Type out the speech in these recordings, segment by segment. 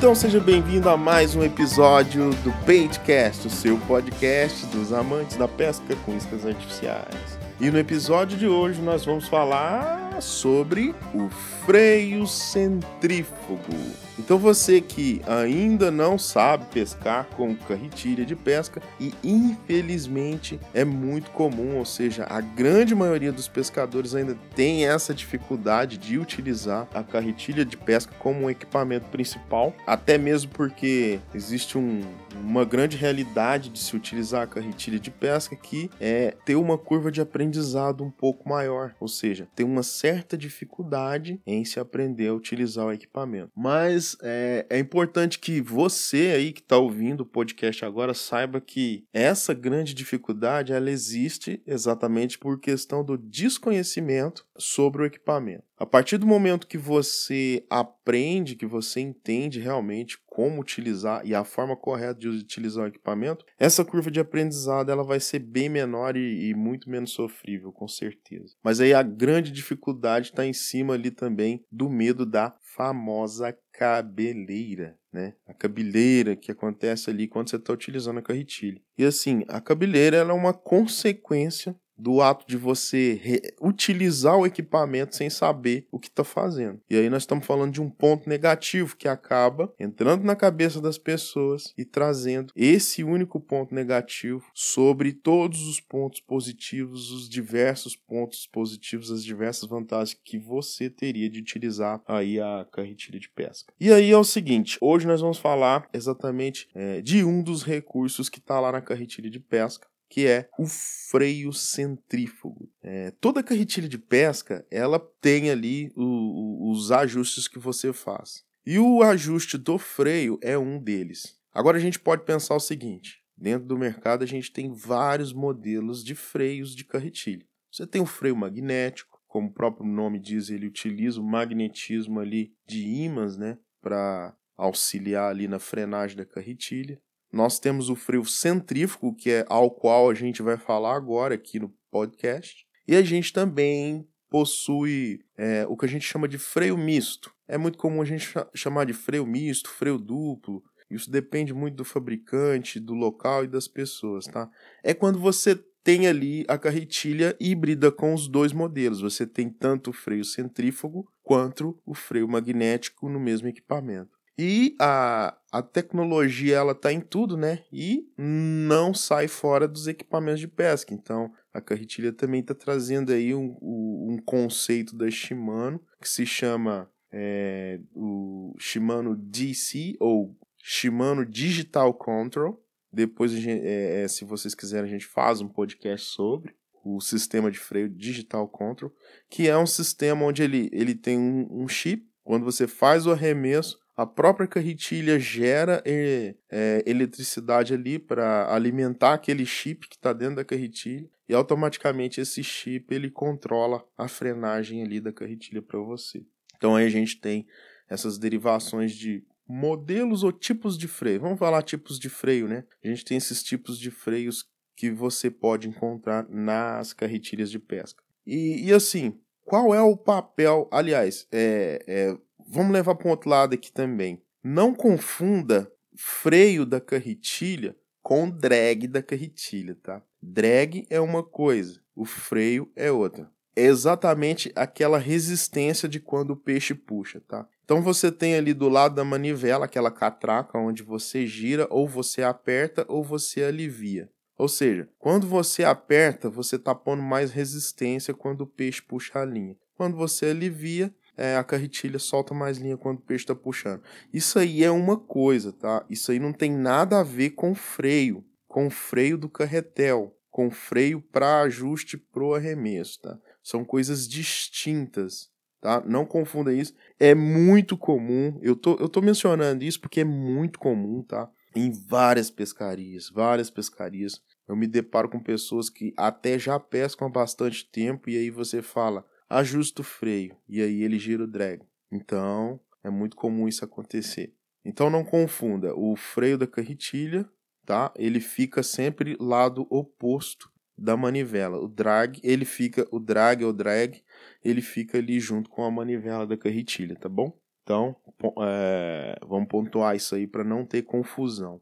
Então seja bem-vindo a mais um episódio do Baitcast, o seu podcast dos amantes da pesca com iscas artificiais. E no episódio de hoje nós vamos falar sobre o freio centrífugo. Então você que ainda não sabe pescar com carretilha de pesca e infelizmente é muito comum, ou seja, a grande maioria dos pescadores ainda tem essa dificuldade de utilizar a carretilha de pesca como um equipamento principal, até mesmo porque existe um, uma grande realidade de se utilizar a carretilha de pesca que é ter uma curva de aprendizado um pouco maior, ou seja, ter uma certa dificuldade em se aprender a utilizar o equipamento. Mas é, é importante que você aí que está ouvindo o podcast agora saiba que essa grande dificuldade ela existe exatamente por questão do desconhecimento sobre o equipamento. A partir do momento que você aprende, que você entende realmente como utilizar e a forma correta de utilizar o equipamento, essa curva de aprendizado ela vai ser bem menor e, e muito menos sofrível, com certeza. Mas aí a grande dificuldade está em cima ali também do medo da famosa cabeleira, né? A cabeleira que acontece ali quando você está utilizando a carretilha. E assim, a cabeleira é uma consequência do ato de você utilizar o equipamento sem saber o que está fazendo. E aí nós estamos falando de um ponto negativo que acaba entrando na cabeça das pessoas e trazendo esse único ponto negativo sobre todos os pontos positivos, os diversos pontos positivos, as diversas vantagens que você teria de utilizar aí a carretilha de pesca. E aí é o seguinte, hoje nós vamos falar exatamente é, de um dos recursos que está lá na carretilha de pesca, que é o freio centrífugo. É, toda carretilha de pesca ela tem ali o, o, os ajustes que você faz. E o ajuste do freio é um deles. Agora a gente pode pensar o seguinte: dentro do mercado a gente tem vários modelos de freios de carretilha. Você tem o freio magnético, como o próprio nome diz, ele utiliza o magnetismo ali de ímãs, né, para auxiliar ali na frenagem da carretilha. Nós temos o freio centrífugo, que é ao qual a gente vai falar agora aqui no podcast. E a gente também possui é, o que a gente chama de freio misto. É muito comum a gente chamar de freio misto, freio duplo. Isso depende muito do fabricante, do local e das pessoas, tá? É quando você tem ali a carretilha híbrida com os dois modelos. Você tem tanto o freio centrífugo quanto o freio magnético no mesmo equipamento. E a, a tecnologia ela tá em tudo, né? E não sai fora dos equipamentos de pesca. Então, a carretilha também está trazendo aí um, um, conceito da Shimano que se chama é, o Shimano DC ou Shimano Digital Control. Depois, é, é, se vocês quiserem, a gente faz um podcast sobre o sistema de freio Digital Control, que é um sistema onde ele, ele tem um, um chip. Quando você faz o arremesso, a própria carretilha gera é, é, eletricidade ali para alimentar aquele chip que está dentro da carretilha e automaticamente esse chip ele controla a frenagem ali da carretilha para você. Então aí a gente tem essas derivações de modelos ou tipos de freio. Vamos falar tipos de freio, né? A gente tem esses tipos de freios que você pode encontrar nas carretilhas de pesca. E, e assim, qual é o papel? Aliás, é, é vamos levar para um outro lado aqui também. Não confunda freio da carretilha com drag da carretilha, tá? Drag é uma coisa, o freio é outra. É exatamente aquela resistência de quando o peixe puxa, tá? Então você tem ali do lado da manivela aquela catraca onde você gira ou você aperta ou você alivia. Ou seja, quando você aperta, você está pondo mais resistência quando o peixe puxa a linha. Quando você alivia, é, a carretilha solta mais linha quando o peixe está puxando. Isso aí é uma coisa, tá? Isso aí não tem nada a ver com freio, com freio do carretel, com freio para ajuste pro arremesso, tá? São coisas distintas, tá? Não confunda isso. É muito comum. Eu tô, eu tô mencionando isso porque é muito comum, tá? Em várias pescarias, várias pescarias. Eu me deparo com pessoas que até já pescam há bastante tempo e aí você fala: ajusta o freio e aí ele gira o drag. Então, é muito comum isso acontecer. Então não confunda, o freio da carretilha, tá? Ele fica sempre lado oposto da manivela. O drag, ele fica, o drag ou drag, ele fica ali junto com a manivela da carretilha, tá bom? Então, é, vamos pontuar isso aí para não ter confusão.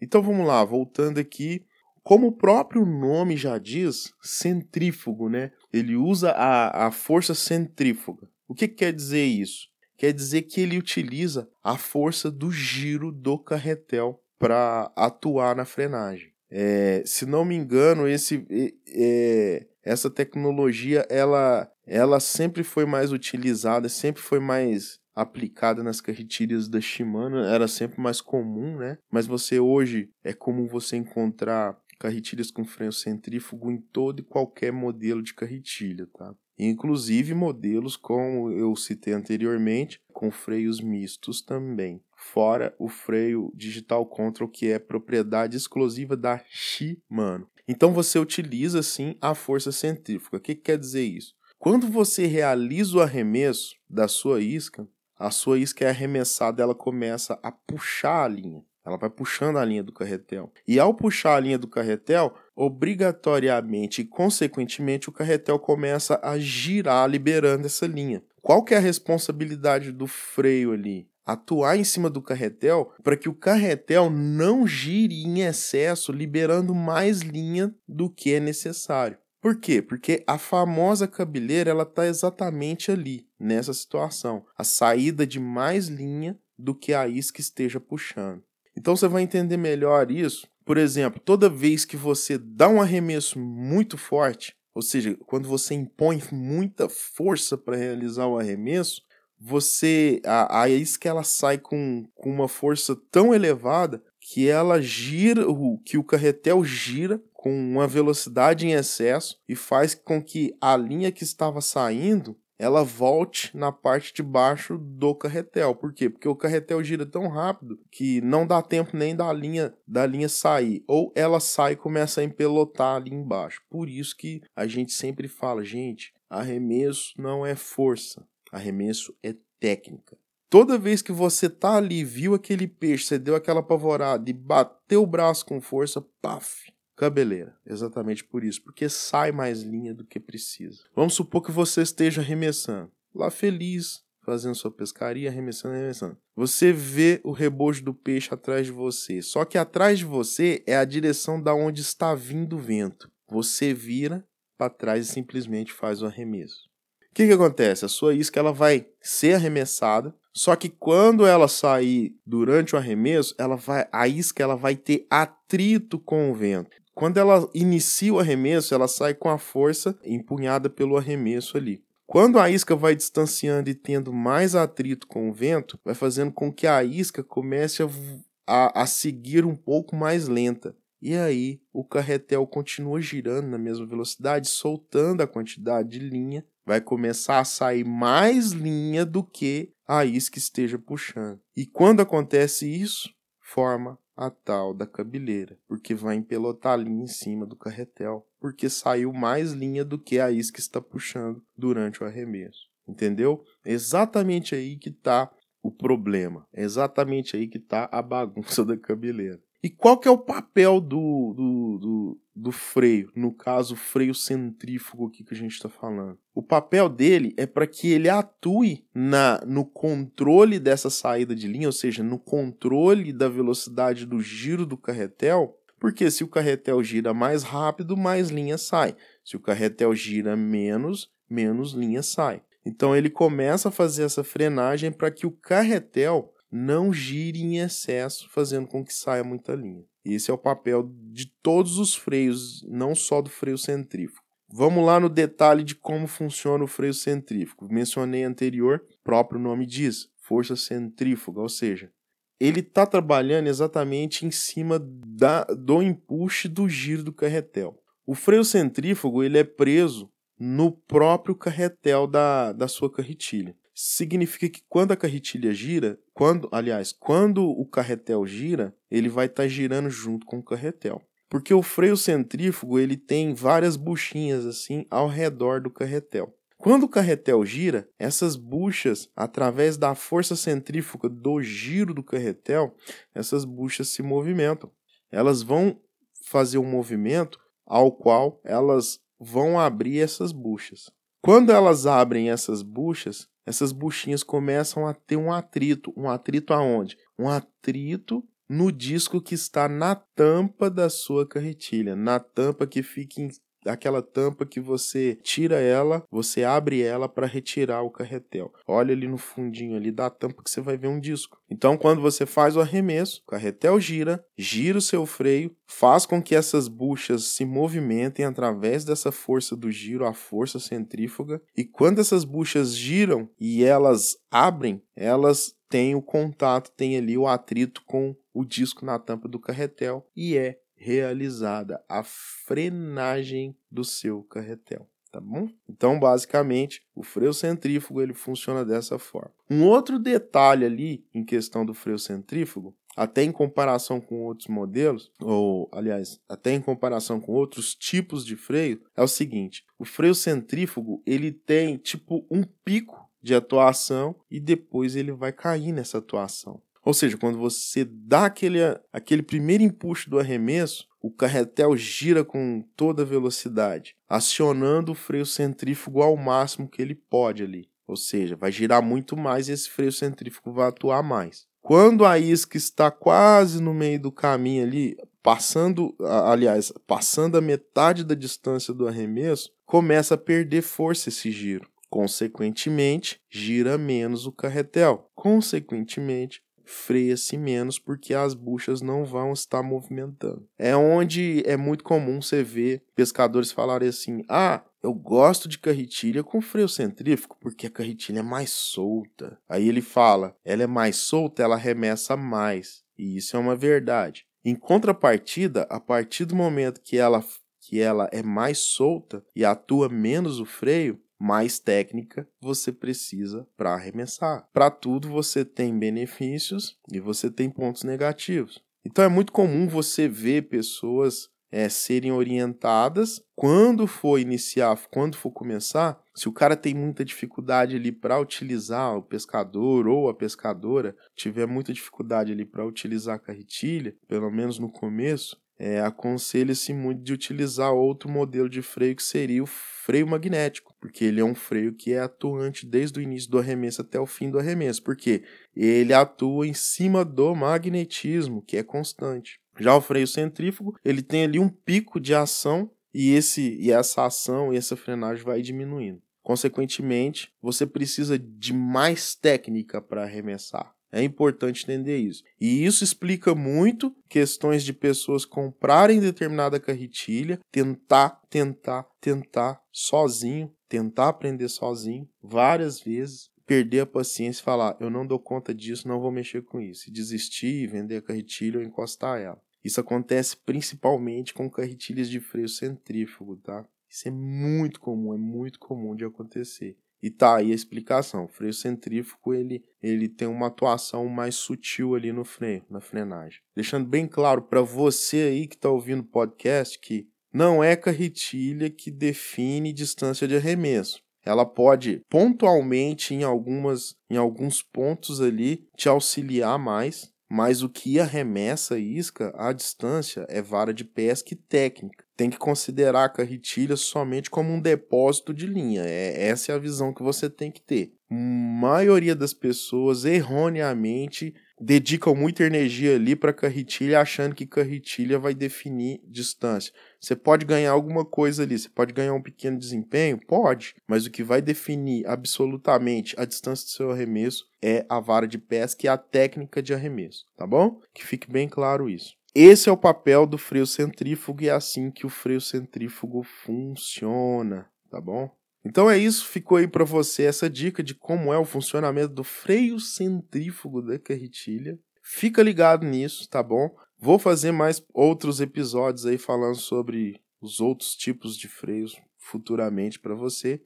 Então vamos lá, voltando aqui. Como o próprio nome já diz, centrífugo, né? Ele usa a, a força centrífuga. O que, que quer dizer isso? Quer dizer que ele utiliza a força do giro do carretel para atuar na frenagem. É, se não me engano, esse, é, essa tecnologia ela, ela sempre foi mais utilizada, sempre foi mais aplicada nas carretilhas da Shimano, era sempre mais comum, né? Mas você hoje é comum você encontrar carretilhas com freio centrífugo em todo e qualquer modelo de carretilha, tá? Inclusive modelos, como eu citei anteriormente, com freios mistos também. Fora o freio Digital Control, que é propriedade exclusiva da Shimano. Então você utiliza sim a força centrífuga. O que, que quer dizer isso? Quando você realiza o arremesso da sua isca, a sua isca é arremessada, ela começa a puxar a linha. Ela vai puxando a linha do carretel. E ao puxar a linha do carretel, obrigatoriamente e consequentemente o carretel começa a girar liberando essa linha. Qual que é a responsabilidade do freio ali? Atuar em cima do carretel para que o carretel não gire em excesso, liberando mais linha do que é necessário. Por quê? Porque a famosa cabeleira ela está exatamente ali, nessa situação. A saída de mais linha do que a isca esteja puxando. Então você vai entender melhor isso. Por exemplo, toda vez que você dá um arremesso muito forte, ou seja, quando você impõe muita força para realizar o arremesso, você a, a isca ela sai com, com uma força tão elevada que ela gira, que o carretel gira com uma velocidade em excesso e faz com que a linha que estava saindo ela volte na parte de baixo do carretel. Por quê? Porque o carretel gira tão rápido que não dá tempo nem da linha da linha sair. Ou ela sai e começa a empelotar ali embaixo. Por isso que a gente sempre fala, gente, arremesso não é força, arremesso é técnica. Toda vez que você tá ali, viu aquele peixe, você deu aquela apavorada e bateu o braço com força, paf, cabeleira. Exatamente por isso, porque sai mais linha do que precisa. Vamos supor que você esteja arremessando, lá feliz, fazendo sua pescaria, arremessando, arremessando. Você vê o rebojo do peixe atrás de você, só que atrás de você é a direção da onde está vindo o vento. Você vira para trás e simplesmente faz o arremesso. O que, que acontece? A sua isca ela vai ser arremessada, só que quando ela sair durante o arremesso, ela vai, a isca ela vai ter atrito com o vento. Quando ela inicia o arremesso, ela sai com a força empunhada pelo arremesso ali. Quando a isca vai distanciando e tendo mais atrito com o vento, vai fazendo com que a isca comece a, a, a seguir um pouco mais lenta. E aí o carretel continua girando na mesma velocidade, soltando a quantidade de linha, vai começar a sair mais linha do que a isca esteja puxando. E quando acontece isso, forma a tal da cabeleira, porque vai empelotar a linha em cima do carretel, porque saiu mais linha do que a isca está puxando durante o arremesso. Entendeu? Exatamente aí que está o problema. É exatamente aí que está a bagunça da cabeleira. E qual que é o papel do, do, do, do freio? No caso, o freio centrífugo aqui que a gente está falando. O papel dele é para que ele atue na, no controle dessa saída de linha, ou seja, no controle da velocidade do giro do carretel, porque se o carretel gira mais rápido, mais linha sai. Se o carretel gira menos, menos linha sai. Então ele começa a fazer essa frenagem para que o carretel não gire em excesso, fazendo com que saia muita linha. Esse é o papel de todos os freios, não só do freio centrífugo. Vamos lá no detalhe de como funciona o freio centrífugo. Mencionei anterior, próprio nome diz, força centrífuga, ou seja, ele está trabalhando exatamente em cima da, do empuxe do giro do carretel. O freio centrífugo ele é preso no próprio carretel da, da sua carretilha significa que quando a carretilha gira, quando, aliás, quando o carretel gira, ele vai estar tá girando junto com o carretel. Porque o freio centrífugo ele tem várias buchinhas assim ao redor do carretel. Quando o carretel gira, essas buchas, através da força centrífuga do giro do carretel, essas buchas se movimentam. Elas vão fazer um movimento ao qual elas vão abrir essas buchas. Quando elas abrem essas buchas, essas buchinhas começam a ter um atrito. Um atrito aonde? Um atrito no disco que está na tampa da sua carretilha, na tampa que fica em aquela tampa que você tira ela, você abre ela para retirar o carretel. Olha ali no fundinho ali da tampa que você vai ver um disco. Então, quando você faz o arremesso, o carretel gira, gira o seu freio, faz com que essas buchas se movimentem através dessa força do giro, a força centrífuga, e quando essas buchas giram e elas abrem, elas têm o contato, têm ali o atrito com o disco na tampa do carretel e é realizada a frenagem do seu carretel, tá bom? Então, basicamente, o freio centrífugo ele funciona dessa forma. Um outro detalhe ali em questão do freio centrífugo, até em comparação com outros modelos, ou aliás, até em comparação com outros tipos de freio, é o seguinte: o freio centrífugo ele tem tipo um pico de atuação e depois ele vai cair nessa atuação. Ou seja, quando você dá aquele, aquele primeiro empuxo do arremesso, o carretel gira com toda velocidade, acionando o freio centrífugo ao máximo que ele pode ali. Ou seja, vai girar muito mais e esse freio centrífugo vai atuar mais. Quando a isca está quase no meio do caminho ali, passando, aliás, passando a metade da distância do arremesso, começa a perder força esse giro. Consequentemente, gira menos o carretel. Consequentemente, freia-se menos porque as buchas não vão estar movimentando. É onde é muito comum você ver pescadores falarem assim: ah, eu gosto de carretilha com freio centrífugo porque a carretilha é mais solta. Aí ele fala: ela é mais solta, ela arremessa mais. E isso é uma verdade. Em contrapartida, a partir do momento que ela, que ela é mais solta e atua menos o freio, mais técnica você precisa para arremessar. Para tudo você tem benefícios e você tem pontos negativos. Então é muito comum você ver pessoas é, serem orientadas quando for iniciar, quando for começar. Se o cara tem muita dificuldade ali para utilizar o pescador ou a pescadora tiver muita dificuldade ali para utilizar a carretilha, pelo menos no começo, é, aconselha-se muito de utilizar outro modelo de freio que seria o freio magnético, porque ele é um freio que é atuante desde o início do arremesso até o fim do arremesso, porque ele atua em cima do magnetismo, que é constante. Já o freio centrífugo, ele tem ali um pico de ação e esse e essa ação e essa frenagem vai diminuindo. Consequentemente, você precisa de mais técnica para arremessar. É importante entender isso. E isso explica muito questões de pessoas comprarem determinada carretilha, tentar, tentar, tentar sozinho, tentar aprender sozinho várias vezes, perder a paciência e falar: eu não dou conta disso, não vou mexer com isso, e desistir, vender a carretilha ou encostar ela. Isso acontece principalmente com carretilhas de freio centrífugo, tá? Isso é muito comum, é muito comum de acontecer. E tá aí a explicação. O freio centrífugo ele, ele tem uma atuação mais sutil ali no freio, na frenagem. Deixando bem claro para você aí que está ouvindo o podcast que não é carretilha que define distância de arremesso. Ela pode pontualmente em algumas em alguns pontos ali te auxiliar mais, mas o que arremessa a isca à distância é vara de pesca e técnica. Tem que considerar a carretilha somente como um depósito de linha. É, essa é a visão que você tem que ter. A maioria das pessoas erroneamente dedicam muita energia ali para carretilha, achando que carretilha vai definir distância. Você pode ganhar alguma coisa ali, você pode ganhar um pequeno desempenho? Pode, mas o que vai definir absolutamente a distância do seu arremesso é a vara de pesca e a técnica de arremesso, tá bom? Que fique bem claro isso. Esse é o papel do freio centrífugo e é assim que o freio centrífugo funciona, tá bom? Então é isso, ficou aí para você essa dica de como é o funcionamento do freio centrífugo da carretilha. Fica ligado nisso, tá bom? Vou fazer mais outros episódios aí falando sobre os outros tipos de freios futuramente para você,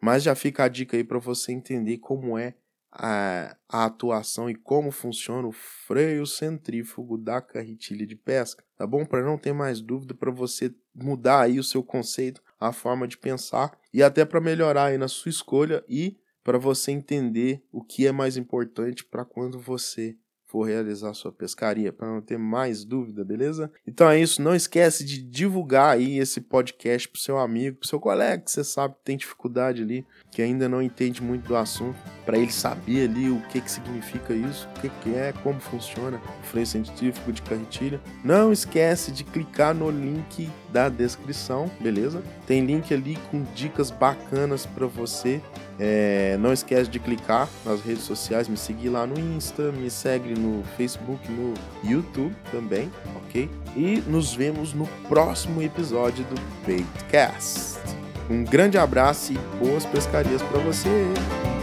mas já fica a dica aí para você entender como é a, a, atuação e como funciona o freio centrífugo da carretilha de pesca, tá bom? Para não ter mais dúvida, para você mudar aí o seu conceito a forma de pensar e até para melhorar aí na sua escolha e para você entender o que é mais importante para quando você for realizar sua pescaria, para não ter mais dúvida, beleza? Então é isso, não esquece de divulgar aí esse podcast pro seu amigo, pro seu colega que você sabe que tem dificuldade ali, que ainda não entende muito do assunto, para ele saber ali o que que significa isso, o que que é, como funciona o freio científico de carretilha. Não esquece de clicar no link da descrição, beleza? Tem link ali com dicas bacanas para você é, não esquece de clicar nas redes sociais, me seguir lá no Insta, me segue no Facebook, no YouTube também, ok? E nos vemos no próximo episódio do Baitcast. Um grande abraço e boas pescarias para você!